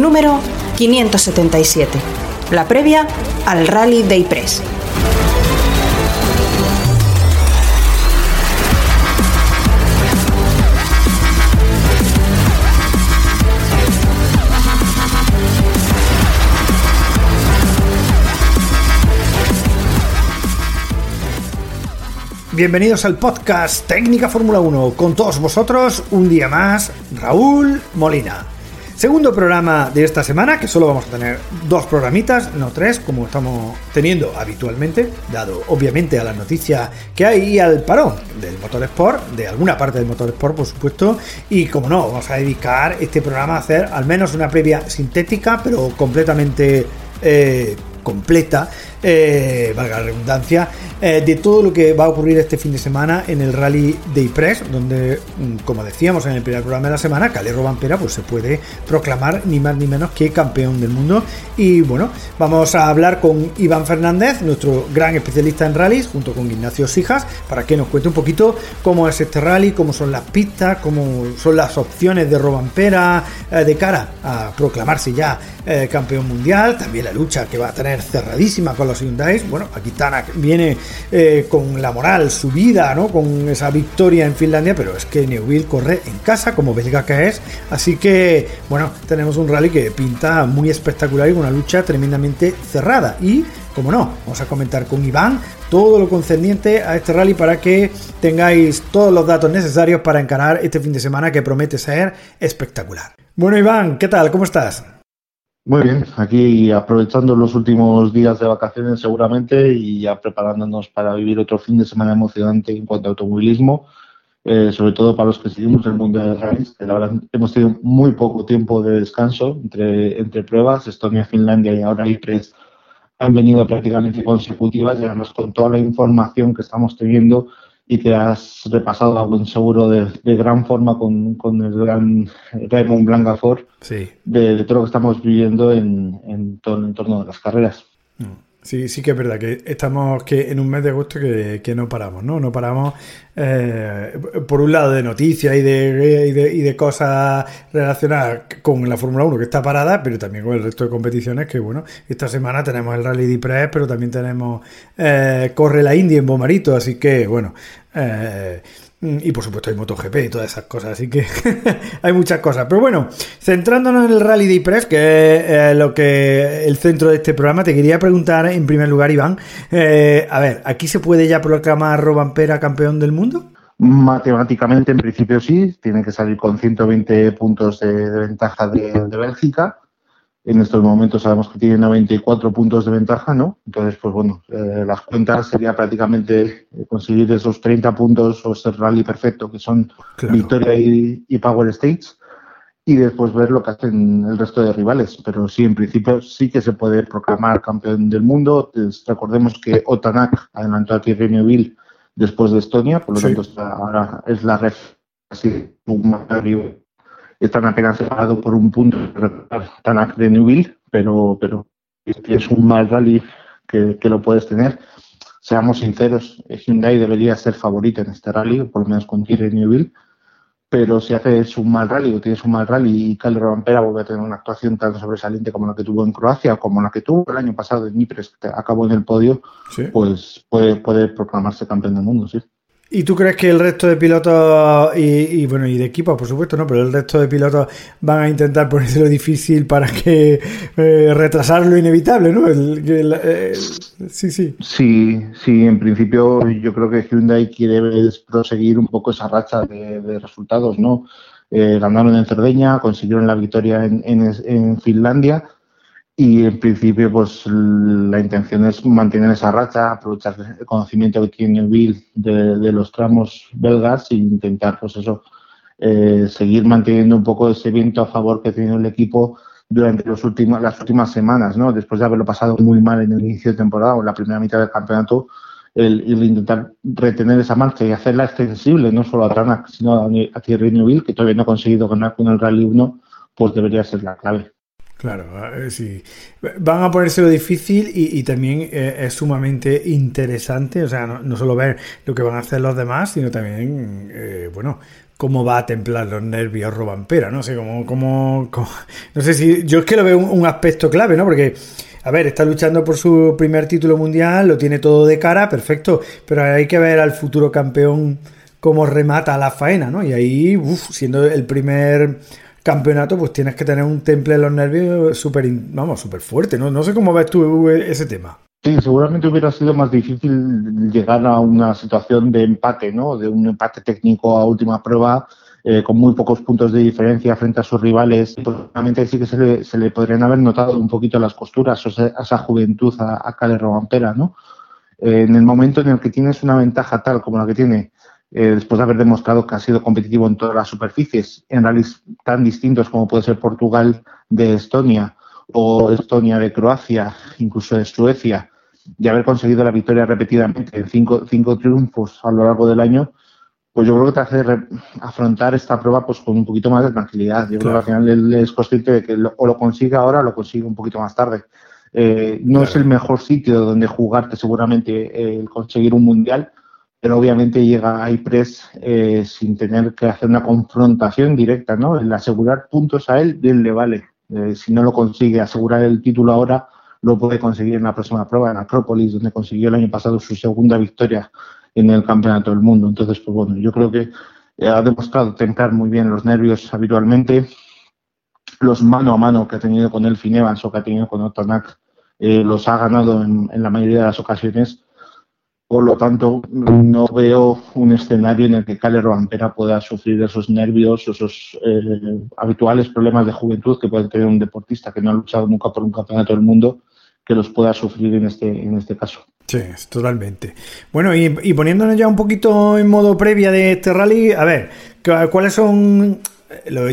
número 577. La previa al Rally Day Press. Bienvenidos al podcast Técnica Fórmula 1. Con todos vosotros, un día más, Raúl Molina. Segundo programa de esta semana, que solo vamos a tener dos programitas, no tres, como estamos teniendo habitualmente, dado obviamente a la noticia que hay y al parón del Motor Sport, de alguna parte del Motor Sport, por supuesto. Y como no, vamos a dedicar este programa a hacer al menos una previa sintética, pero completamente eh, completa, eh, valga la redundancia, eh, de todo lo que va a ocurrir este fin de semana en el Rally Day Press, donde, mm, como decíamos en el primer programa de la semana, Calero Vampera pues, se puede proclamar ni más ni menos que campeón del mundo. Y bueno, vamos a hablar con Iván Fernández, nuestro gran especialista en rallies, junto con Ignacio Sijas, para que nos cuente un poquito cómo es este rally, cómo son las pistas, cómo son las opciones de Robampera eh, de cara a proclamarse ya campeón mundial, también la lucha que va a tener cerradísima con los Hyundai. Bueno, aquí Tanak viene eh, con la moral subida, ¿no? Con esa victoria en Finlandia, pero es que Neuvill corre en casa, como belga que es. Así que, bueno, tenemos un rally que pinta muy espectacular y una lucha tremendamente cerrada. Y, como no, vamos a comentar con Iván todo lo concerniente a este rally para que tengáis todos los datos necesarios para encarar este fin de semana que promete ser espectacular. Bueno, Iván, ¿qué tal? ¿Cómo estás? Muy bien, aquí aprovechando los últimos días de vacaciones seguramente y ya preparándonos para vivir otro fin de semana emocionante en cuanto a automovilismo, eh, sobre todo para los que seguimos el mundo de rallies, que la verdad hemos tenido muy poco tiempo de descanso entre, entre pruebas, Estonia, Finlandia y ahora IPRES han venido prácticamente consecutivas y además con toda la información que estamos teniendo y que has repasado a buen seguro de, gran forma con, con, el gran Raymond Blancafor sí. de, de, todo lo que estamos viviendo en, en entorno de las carreras. Mm. Sí, sí que es verdad que estamos que en un mes de agosto que, que no paramos, ¿no? No paramos, eh, por un lado, de noticias y de, y de, y, de, cosas relacionadas con la Fórmula 1 que está parada, pero también con el resto de competiciones que, bueno, esta semana tenemos el Rally de Press, pero también tenemos eh, Corre la India en Bomarito, así que, bueno, eh, y por supuesto hay MotoGP y todas esas cosas, así que hay muchas cosas. Pero bueno, centrándonos en el Rally de Press, que es eh, lo que el centro de este programa, te quería preguntar en primer lugar, Iván, eh, a ver, ¿aquí se puede ya proclamar Robampera campeón del mundo? Matemáticamente, en principio sí, tiene que salir con 120 puntos de, ventaja de Bélgica en estos momentos sabemos que tiene 94 puntos de ventaja, ¿no? Entonces, pues bueno, eh, las cuentas sería prácticamente conseguir esos 30 puntos o ese rally perfecto que son claro. Victoria y, y, Power States y después ver lo que hacen el resto de rivales. Pero sí, en principio sí que se puede proclamar campeón del mundo. Entonces, recordemos que Otanak adelantó a Thierry Neuville después de Estonia, por lo sí. tanto ahora es la ref así un están apenas separados por un punto Tanak de Newville, pero, pero es un mal rally que, que, lo puedes tener. Seamos sinceros, Hyundai debería ser favorito en este rally, por lo menos con Thierry Newville, pero si haces un mal rally o tienes un mal rally y Calder Rampera vuelve a tener una actuación tan sobresaliente como la que tuvo en Croacia o como la que tuvo el año pasado en Ypres, que acabó en el podio, ¿Sí? pues puede, puede proclamarse campeón del mundo, sí. ¿Y tú crees que el resto de pilotos y, y, bueno y de equipos, por supuesto, no, pero el resto de pilotos van a intentar ponérselo difícil para que eh, retrasar lo inevitable, ¿no? El, el, el, sí, sí. Sí, sí. En principio, yo creo que Hyundai quiere proseguir un poco esa racha de, resultados, ¿no? Eh, ganaron en Cerdeña, consiguieron la victoria en, en Finlandia y en principio, pues la intención es mantener esa racha, aprovechar el conocimiento que tiene Bill de, los tramos belgas e intentar, pues eso, eh, seguir manteniendo un poco ese viento a favor que tiene el equipo durante los últimos, las últimas semanas, ¿no? Después de haberlo pasado muy mal en el inicio de temporada o en la primera mitad del campeonato, el, intentar retener esa marcha y hacerla extensible, no solo a Tranac, sino a, a Thierry Neuville, que todavía no ha conseguido ganar con el Rally 1, pues debería ser la clave. Claro, eh, sí. Van a ponérselo difícil y, también eh, es sumamente interesante, o sea, no, solo ver lo que van a hacer los demás, sino también, eh, bueno, cómo va a templar los nervios Robampera, no sé, cómo, no sé si, yo es que lo veo un, aspecto clave, ¿no? Porque, a ver, está luchando por su primer título mundial, lo tiene todo de cara, perfecto, pero hay que ver al futuro campeón cómo remata la faena, ¿no? Y ahí, uff, siendo el primer campeonato, pues tienes que tener un temple en los nervios súper, vamos, súper fuerte, ¿no? No sé cómo ves tú ese tema. Sí, seguramente hubiera sido más difícil llegar a una situación de empate, ¿no? De un empate técnico a última prueba, eh, con muy pocos puntos de diferencia frente a sus rivales. Probablemente sí que se le, se le podrían haber notado un poquito las costuras, o esa juventud a, a Cale Robampera, ¿no? En el momento en el que tienes una ventaja tal como la que tiene eh, después de haber demostrado que ha sido competitivo en todas las superficies, en rallies tan distintos como puede ser Portugal de Estonia o Estonia de Croacia, incluso de Suecia, y haber conseguido la victoria repetidamente en cinco, cinco triunfos a lo largo del año, pues yo creo que te hace afrontar esta prueba pues con un poquito más de tranquilidad. Yo creo que al final él es consciente de que o lo consigue ahora o lo consigue un poquito más tarde. Eh, no es el mejor sitio donde jugarte seguramente el conseguir un mundial, pero obviamente llega a IPRES eh, sin tener que hacer una confrontación directa, ¿no? El asegurar puntos a él, bien le vale. Eh, si no lo consigue asegurar el título ahora, lo puede conseguir en la próxima prueba, en Acrópolis, donde consiguió el año pasado su segunda victoria en el Campeonato del Mundo. Entonces, pues bueno, yo creo que eh, ha demostrado templar muy bien los nervios habitualmente. Los mano a mano que ha tenido con el Finevans o que ha tenido con Otonac eh, los ha ganado en, en la mayoría de las ocasiones por lo tanto, no veo un escenario en el que Calero Ampera pueda sufrir esos nervios, esos eh, habituales problemas de juventud que puede tener un deportista que no ha luchado nunca por un campeonato del mundo, que los pueda sufrir en este, en este caso. Sí, totalmente. Bueno, y poniéndonos ya un poquito en modo previa de este rally, a ver, ¿cuáles son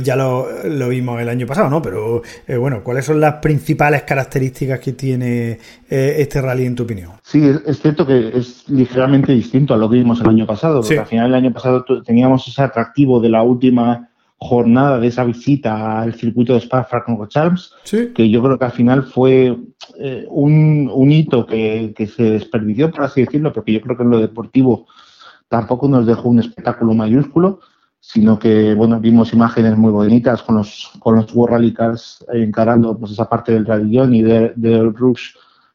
ya lo, vimos el año pasado, ¿no? Pero eh, bueno, ¿cuáles son las principales características que tiene eh, este rally en tu opinión? Sí, es, cierto que es ligeramente distinto a lo que vimos el año pasado, porque al final el año pasado teníamos ese atractivo de la última jornada de esa visita al circuito de Spa-Francorchamps, que yo creo que al final fue eh, un, un, hito que, que se desperdició, por así decirlo, porque yo creo que en lo deportivo tampoco nos dejó un espectáculo mayúsculo sino que bueno vimos imágenes muy bonitas con los con los World Rally Cars encarando pues esa parte del radillón y del rush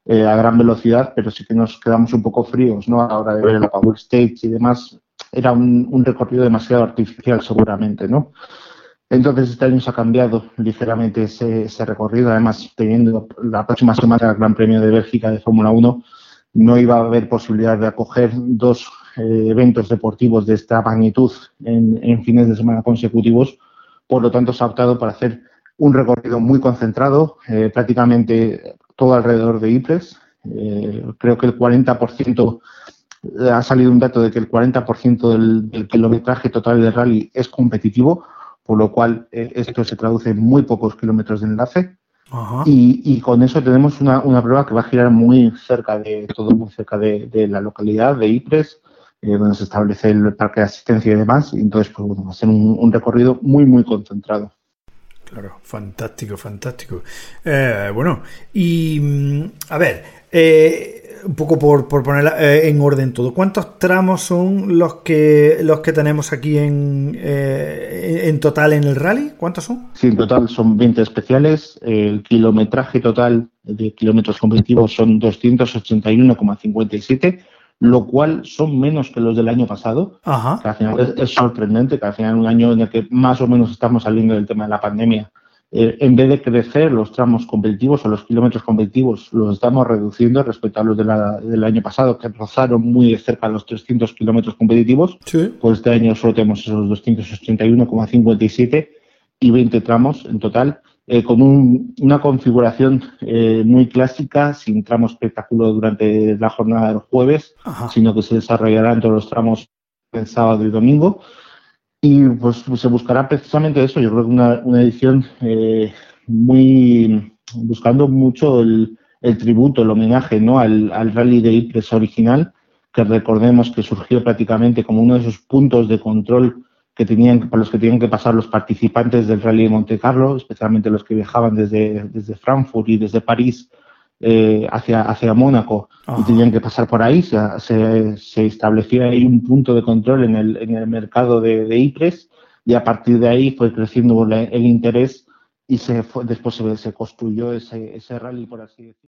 eh, a gran velocidad, pero sí que nos quedamos un poco fríos ¿no? a la hora de ver la Power Stage y demás. Era un, recorrido demasiado artificial seguramente, ¿no? Entonces este año se ha cambiado ligeramente ese, ese recorrido, además teniendo la próxima semana el Gran Premio de Bélgica de Fórmula 1, no iba a haber posibilidad de acoger dos eh, eventos deportivos de esta magnitud en, fines de semana consecutivos. Por lo tanto, se ha optado para hacer un recorrido muy concentrado, eh, prácticamente todo alrededor de IPRES. Eh, creo que el 40%, ha salido un dato de que el 40% del, kilometraje total del rally es competitivo, por lo cual esto se traduce en muy pocos kilómetros de enlace. Y, con eso tenemos una, prueba que va a girar muy cerca de todo, muy cerca de, la localidad de IPRES, eh, donde se establece el parque de asistencia y demás. Y entonces, pues bueno, va a ser un, recorrido muy, muy concentrado. Claro, fantástico, fantástico. Eh, bueno, y mm, a ver, eh, un poco por, por poner en orden todo, ¿cuántos tramos son los que los que tenemos aquí en, en total en el rally? ¿Cuántos son? Sí, en total son 20 especiales. El kilometraje total de kilómetros competitivos son 281,57 lo cual son menos que los del año pasado. al final es, sorprendente que al final un año en el que más o menos estamos saliendo del tema de la pandemia, eh, en vez de crecer los tramos competitivos o los kilómetros competitivos, los estamos reduciendo respecto a los del año pasado, que rozaron muy de cerca los 300 kilómetros competitivos. Pues este año solo tenemos esos 281,57 y 20 tramos en total. Eh, con una configuración eh, muy clásica, sin tramo espectáculo durante la jornada del jueves, sino que se desarrollará en todos los tramos el sábado y domingo. Y pues se buscará precisamente eso. Yo creo que una, edición eh, muy buscando mucho el, tributo, el homenaje ¿no? al, rally de Ypres original, que recordemos que surgió prácticamente como uno de esos puntos de control que tenían, para los que tenían que pasar los participantes del Rally de Monte Carlo, especialmente los que viajaban desde, desde Frankfurt y desde París eh, hacia, hacia Mónaco y tenían que pasar por ahí. Se, se, estableció ahí un punto de control en el, en el mercado de, de IPRES y a partir de ahí fue creciendo el, interés y se después se, se construyó ese, ese rally, por así decirlo.